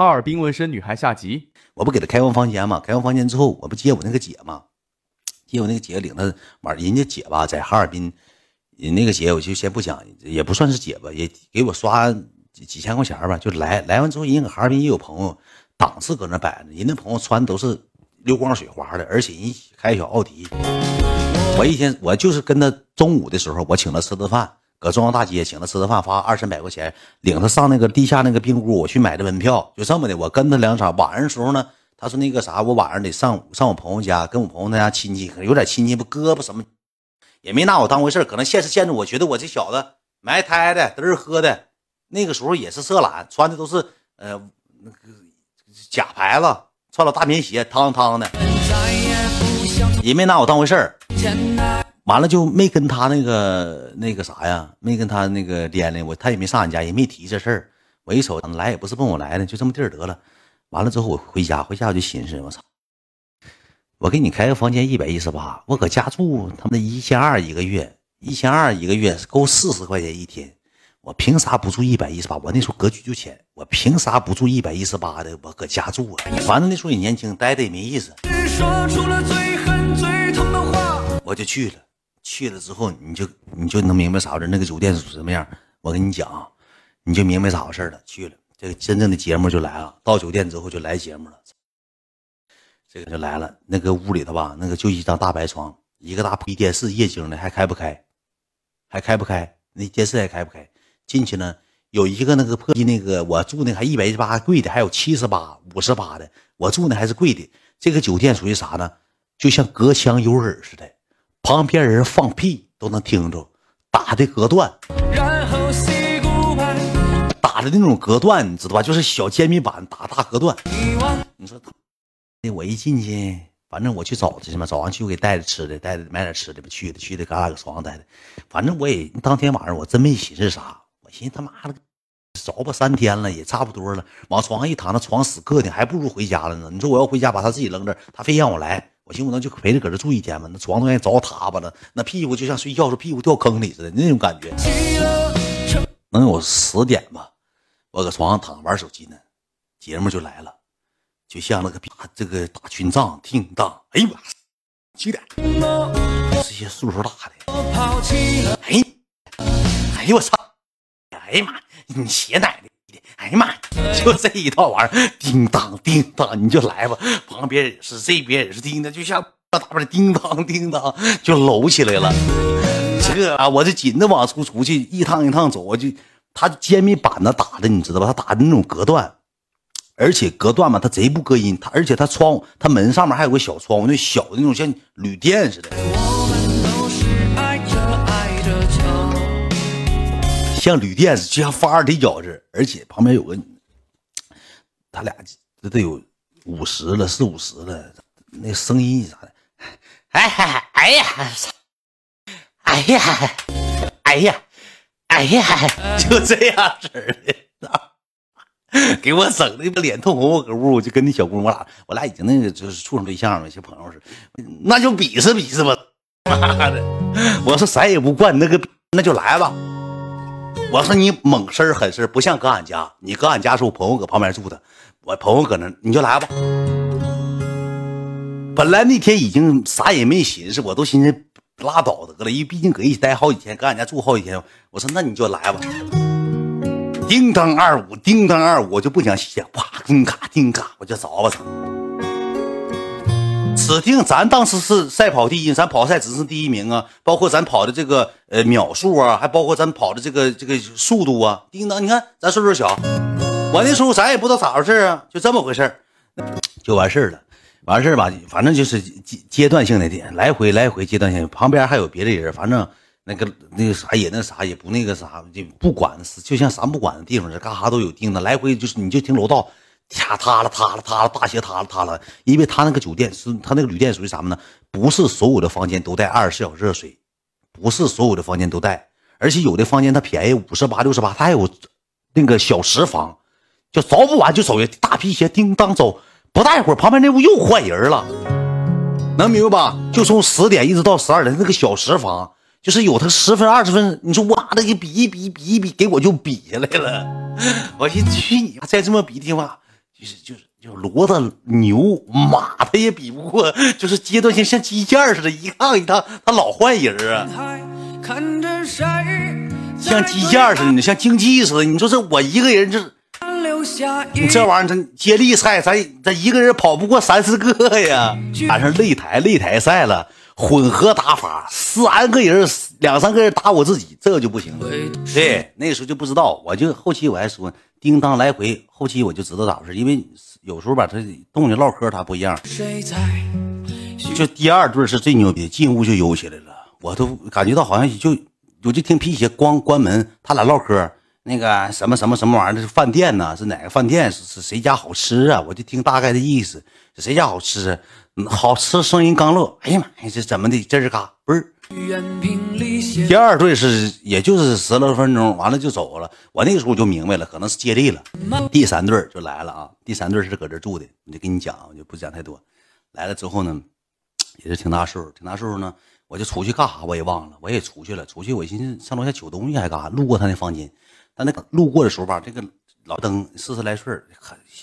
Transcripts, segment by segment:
哈尔滨纹身女孩下集，我不给她开完房间吗？开完房间之后，我不接我那个姐吗？接我那个姐领她玩，人家姐吧在哈尔滨，人那个姐我就先不讲，也不算是姐吧，也给我刷几几千块钱吧，就来来完之后，人家搁哈尔滨也有朋友，档次搁那摆着，人那朋友穿都是溜光水滑的，而且人开小奥迪。我一天我就是跟他中午的时候，我请他吃顿饭。搁中央大街请他吃顿饭，花二三百块钱，领他上那个地下那个冰屋，我去买的门票，就这么的。我跟他两场，晚上的时候呢，他说那个啥，我晚上得上上我朋友家，跟我朋友那家亲戚，可能有点亲戚，不胳膊什么，也没拿我当回事可能现实见着我觉得我这小子埋汰的，嘚儿喝的，那个时候也是色懒，穿的都是呃那个假牌子，穿了大棉鞋，汤汤的，也没拿我当回事儿。完了就没跟他那个那个啥呀，没跟他那个连连我，他也没上俺家，也没提这事儿。我一瞅，来也不是奔我来的，就这么地儿得了。完了之后我回家，回家我就寻思，我操，我给你开个房间一百一十八，我搁家住他妈一千二一个月，一千二一个月够四十块钱一天，我凭啥不住一百一十八？我那时候格局就浅，我凭啥不住一百一十八的？我搁家住啊，反正那时候也年轻，待着也没意思。我就去了。去了之后，你就你就能明白啥回事那个酒店是什么样？我跟你讲，你就明白咋回事了。去了，这个真正的节目就来了。到酒店之后就来节目了，这个就来了。那个屋里头吧，那个就一张大白床，一个大破电视，液晶的，还开不开？还开不开？那电视还开不开？进去呢，有一个那个破那个我住那还一百一十八贵的，还有七十八、五十八的。我住那还是贵的。这个酒店属于啥呢？就像隔墙有耳似的。旁边人放屁都能听着，打的隔断，打的那种隔断，你知道吧？就是小煎饼板打大隔断。你说，那我一进去，反正我去找他去嘛，早上去我给带着吃的，带着买点吃的吧，去的去的，嘎嘎搁床上待的。反正我也当天晚上我真没寻思啥，我寻思他妈的，着吧三天了也差不多了，往床上一躺，那床死硌的，还不如回家了呢。你说我要回家把他自己扔这，他非让我来。我寻思，我能就陪着搁这住一天吗？那床都愿意着塌吧了，那屁股就像睡觉时候屁股掉坑里似的那种感觉。能有十点吧，我搁床上躺着玩手机呢，节目就来了，就像那个打这个打群仗，叮当，哎呀妈，几点？这些岁数大的，哎，哎呦我操，哎呀妈，你鞋奶奶！哎呀妈！就这一套玩意儿，叮当叮当，你就来吧。旁边也是，这边也是，叮当，就像大大边叮当叮当，就搂起来了。这啊，我就紧着往出出去，一趟一趟走，我就他煎饼板子打的，你知道吧？他打的那种隔断，而且隔断嘛，他贼不隔音。他而且他窗户，他门上面还有个小窗户，那小的那种像旅店似的。像旅店似的，就像发二踢脚似，而且旁边有个，他俩这都有五十了，四五十了，那声音啥的，哎嗨，哎呀，哎呀，哎呀，哎呀，就这样式的，给我整的脸通红，我搁屋我就跟那小姑娘，我俩我俩已经那个就是处上对象了，小朋友似的，那就比试比试吧，妈的，我说谁也不惯那个，那就来吧。我说你猛事儿狠事儿，不像搁俺家。你搁俺家是我朋友搁旁边住的，我朋友搁那，你就来吧。本来那天已经啥也没寻思，我都寻思拉倒得了，因为毕竟搁一起待好几天，搁俺家住好几天。我说那你就来吧。叮当二五，叮当二五，我就不想写，哇，叮卡叮卡，我就凿吧着。指定咱当时是赛跑第一，咱跑赛只是第一名啊，包括咱跑的这个呃秒数啊，还包括咱跑的这个这个速度啊。叮当，你看咱岁数小，我那时候咱也不知道咋回事啊，就这么回事就完事了。完事吧，反正就是阶阶段性的点，来回来回阶段性。旁边还有别的人，反正那个那个啥也那啥也不那个啥，就不管是就像啥不管的地方，这干啥都有叮当，来回就是你就听楼道。塌塌了，塌了，塌了，大鞋塌了，塌了。因为他那个酒店是他那个旅店属于什么呢？不是所有的房间都带二十四小时热水，不是所有的房间都带，而且有的房间它便宜五十八、六十八，它还有那个小时房，就着不完就走人，大皮鞋叮当走，不大一会儿旁边那屋又换人了，能明白吧？就从十点一直到十二点，那个小时房就是有他十分二十分，你说我那个比一比比一比，给我就比下来了。我寻思去你妈再这么比的话。就是就是就骡子牛马，他也比不过，就是阶段性像机件似的，一趟一趟，他老换人啊，像机件似的，像竞技似的。你说这我一个人这，你这玩意儿真接力赛，咱咱一个人跑不过三四个呀。赶上擂台擂台赛了，混合打法，三个人两三个人打我自己，这个就不行了。对，那时候就不知道，我就后期我还说。叮当来回，后期我就知道咋回事，因为有时候吧，他动静唠嗑他不一样。就第二对是最牛逼，进屋就悠起来了，我都感觉到好像就我就听皮鞋咣关门，他俩唠嗑，那个什么什么什么玩意儿，是饭店呢？是哪个饭店？是是谁家好吃啊？我就听大概的意思，谁家好吃？好吃，声音刚落，哎呀妈呀，这怎么的？这是嘎嘣儿。第二队是也就是十来分钟，完了就走了。我那个时候就明白了，可能是接力了。第三队就来了啊！第三队是搁这住的，我就跟你讲，我就不讲太多。来了之后呢，也是挺大岁数，挺大岁数呢，我就出去干啥我也忘了，我也出去了。出去我寻思上楼下取东西还干啥？路过他那房间，但那个路过的时候吧，这个老登四十来岁，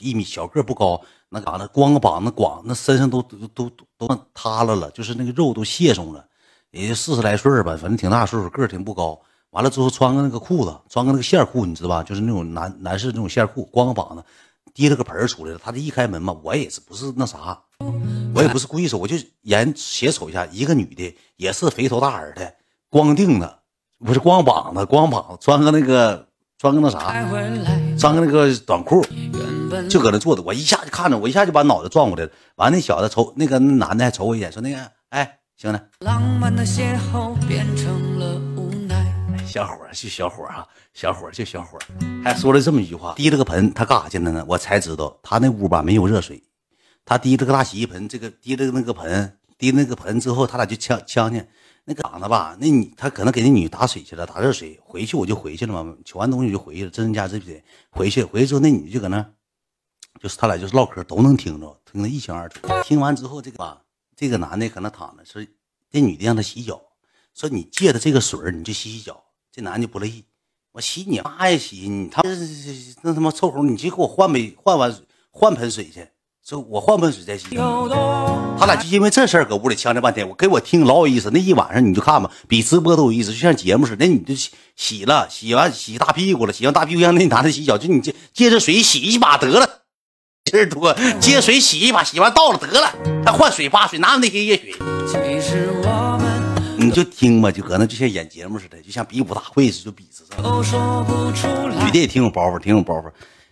一米小个不高，那嘎达光个膀子光，那身上都都都都塌了了，就是那个肉都卸松了。也就四十来岁吧，反正挺大岁数，个儿挺不高。完了之后穿个那个裤子，穿个那个线裤，你知道吧？就是那种男男士那种线裤，光个膀子，提了个盆出来了。他这一开门嘛，我也是不是那啥，我也不是故意说，我就眼斜瞅一下，一个女的，也是肥头大耳的，光腚的，不是光膀子，光膀子，穿个那个穿个那啥，穿个那个短裤，就搁那坐着。我一下就看着，我一下就把脑袋转过来了。完，那小子瞅那个男的还瞅我一眼，说那个，哎。行了无奈，小伙儿就小伙儿啊，小伙儿就小伙儿，还说了这么一句话：提了个盆，他干啥去了呢？我才知道，他那屋吧没有热水，他提了个大洗衣盆，这个提了那个盆，提那个盆之后，他俩就呛呛去。那个长得吧，那你他可能给那女打水去了，打热水。回去我就回去了嘛，取完东西就回去了，真家这的回去。回去之后，那女的就搁那，就是他俩就是唠嗑，都能听着，听得一清二楚。听完之后，这个吧。这个男的搁那躺着，说这女的让他洗脚，说你借的这个水你就洗洗脚。这男的不乐意，我洗你妈呀洗你他那他妈臭猴，你去给我换杯换碗水换盆水去，说我换盆水再洗。他俩就因为这事儿搁屋里呛着半天，我给我听老有意思。那一晚上你就看吧，比直播都有意思，就像节目似的。那你就洗洗了，洗完洗大屁股了，洗完大屁股让那男的洗脚，就你借借着水洗一把得了。事儿多，接水洗一把，洗完倒了得了，还换水八水，哪有那些热水？你就听吧，就搁那就像演节目似的，就像比武大会似的，就比着。女的也挺有包袱，挺有包袱。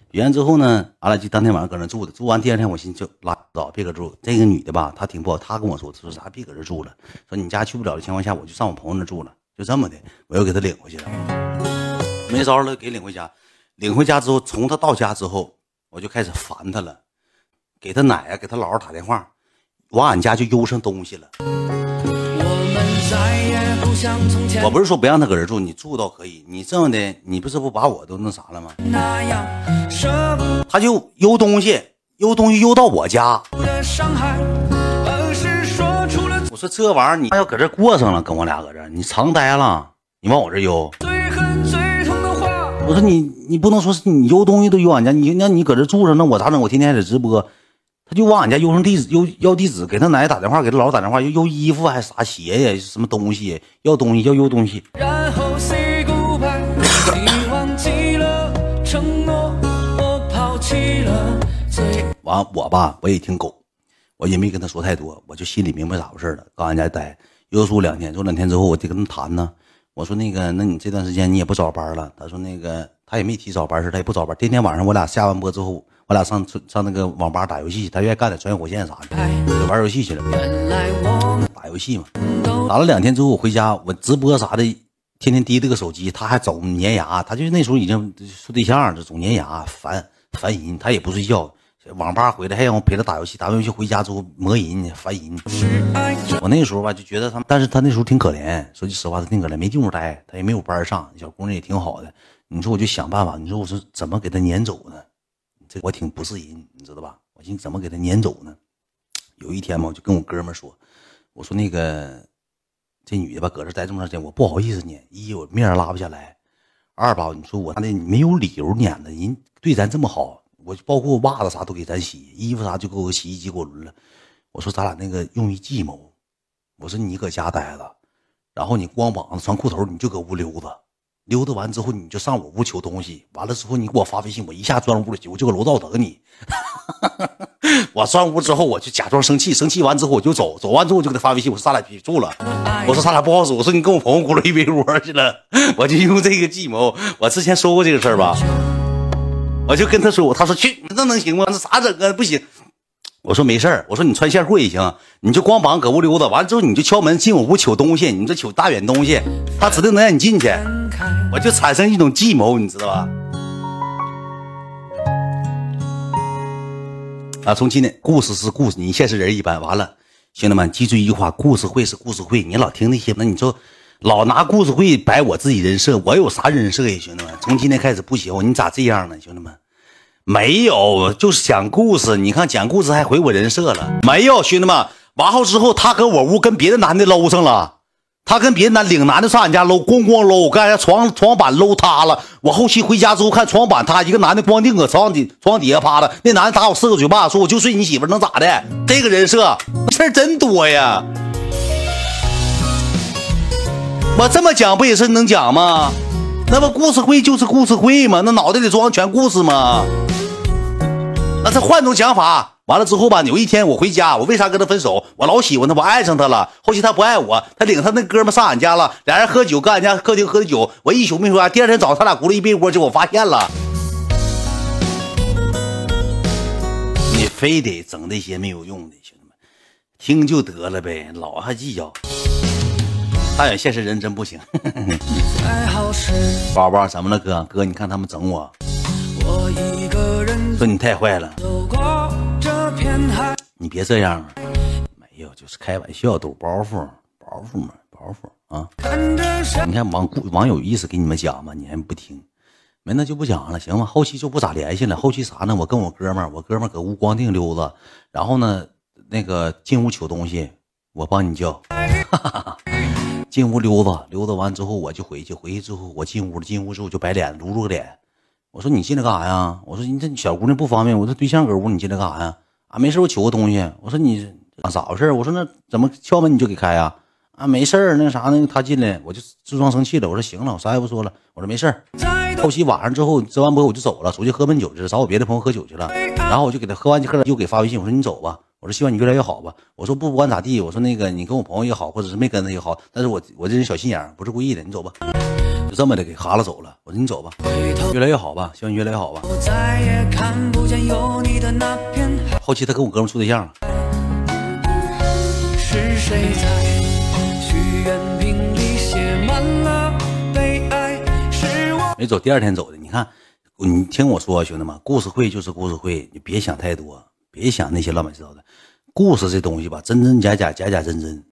比完之后呢，俺俩就当天晚上搁那住的。住完第二天，我寻思就拉倒，别搁住。这个女的吧，她挺不好，她跟我说，她说啥别搁这住了，说你家去不了的情况下，我就上我朋友那住了。就这么的，我又给她领回去了。没招了，给领回家。领回家之后，从她到家之后。我就开始烦他了，给他奶啊，给他姥姥打电话，往俺家就邮上东西了。我不是说不让他搁这住，你住倒可以，你这样的，你不是不把我都那啥了吗？他就邮东西，邮东西邮到我家。我说这玩意儿你要搁这过上了，跟我俩搁这，你常待了，你往我这邮。我说你，你不能说是你邮东西都邮俺家，你那你搁这住着，那我咋整？我天天还得直播，他就往俺家邮上地址，邮要地址，给他奶打电话，给他姥打电话，又邮衣服还是啥鞋呀，什么东西？要东西要邮东西。完我吧，我也挺狗，我也没跟他说太多，我就心里明白咋回事了。搁俺家待，又住两天，住两天之后，我得跟他谈呢。我说那个，那你这段时间你也不早班了？他说那个，他也没提早班似的，他也不早班。天天晚上我俩下完播之后，我俩上上那个网吧打游戏，他愿意干点穿越火线啥的，就玩游戏去了。打游戏嘛，打了两天之后我回家，我直播啥的，天天提这个手机，他还总粘牙，他就那时候已经处对象了，总粘牙，烦烦人，他也不睡觉。网吧回来还让我陪他打游戏，打完游戏回家之后磨人烦人。我那时候吧就觉得他，但是他那时候挺可怜，说句实话他挺可怜，没地方待，他也没有班上，小姑娘也挺好的。你说我就想办法，你说我是怎么给他撵走呢？这我挺不是人，你知道吧？我寻思怎么给他撵走呢？有一天嘛，我就跟我哥们说，我说那个这女的吧搁这待这么长时间，我不好意思撵，一我面拉不下来，二吧你说我那没有理由撵的，人对咱这么好。我包括袜子啥都给咱洗，衣服啥就给我洗衣机给我轮了。我说咱俩那个用一计谋，我说你搁家待着，然后你光膀子穿裤头，你就搁屋溜达，溜达完之后你就上我屋求东西，完了之后你给我发微信，我一下钻屋里去，我就搁楼道等你。我钻屋之后，我就假装生气，生气完之后我就走，走完之后我就给他发微信，我说咱俩别住了，我说咱俩不好使，我说你跟我朋友咕噜一被窝去了，我就用这个计谋。我之前说过这个事儿吧，我就跟他说，他说去，那能行吗？那咋整啊？不行。我说没事儿，我说你穿线裤也行，你就光膀搁屋溜达，完了之后你就敲门进我屋取东西，你这取大远东西，他指定能让你进去，我就产生一种计谋，你知道吧？啊，从今天故事是故事，你现实人一般。完了，兄弟们记住一句话：故事会是故事会。你老听那些，那你说老拿故事会摆我自己人设，我有啥人设呀？兄弟们，从今天开始不行，你咋这样呢？兄弟们，没有，就是讲故事。你看讲故事还毁我人设了，没有？兄弟们，完后之后他搁我屋跟别的男的搂上了。他跟别的男领男的上俺家搂，咣咣搂，刚才床床板搂塌了。我后期回家之后看床板塌，一个男的光腚搁床底床底下趴着，那男的打我四个嘴巴，说我就睡你媳妇能咋的？这个人设事儿真多呀！我这么讲不也是能讲吗？那不故事会就是故事会吗？那脑袋里装全故事吗？那再换种讲法。完了之后吧，有一天我回家，我为啥跟他分手？我老喜欢他，我爱上他了。后期他不爱我，他领他那哥们上俺家了，俩人喝酒，搁俺家客厅喝的酒。我一宿没回家，第二天早上他俩咕噜一被窝，就我发现了。你非得整那些没有用的，兄弟们，听就得了呗，老还计较。大远现实人真不行。宝宝怎么了，哥？哥，你看他们整我，说你太坏了。你别这样，没有，就是开玩笑，抖包袱，包袱嘛，包袱啊！你看网网友意思给你们讲嘛，你还不听，没那就不讲了，行吗？后期就不咋联系了。后期啥呢？我跟我哥们儿，我哥们儿搁屋光腚溜达，然后呢，那个进屋取东西，我帮你叫。进屋溜达，溜达完之后我就回去，回去之后我进屋了，进屋之后就摆脸，撸撸个脸。我说你进来干啥呀？我说你这小姑娘不方便，我说对象搁屋，你进来干啥呀？啊，没事，我取个东西。我说你啊，咋回事？我说那怎么敲门你就给开啊？啊，没事，那啥，那他进来我就自装生气了。我说行了，我啥也不说了。我说没事儿。后期晚上之后直完播我就走了，出去喝闷酒去了，找我别的朋友喝酒去了。然后我就给他喝完就喝了，又给发微信，我说你走吧。我说希望你越来越好吧。我说不不管咋地，我说那个你跟我朋友也好，或者是没跟他也好，但是我我这人小心眼，不是故意的。你走吧，就这么的给哈拉走了。我说你走吧，越来越好吧，希望你越来越好吧。后期他跟我哥们处对象了。是谁在没走，第二天走的。你看，你听我说，兄弟们，故事会就是故事会，你别想太多，别想那些乱七八糟的。故事这东西吧，真真假假，假假真真，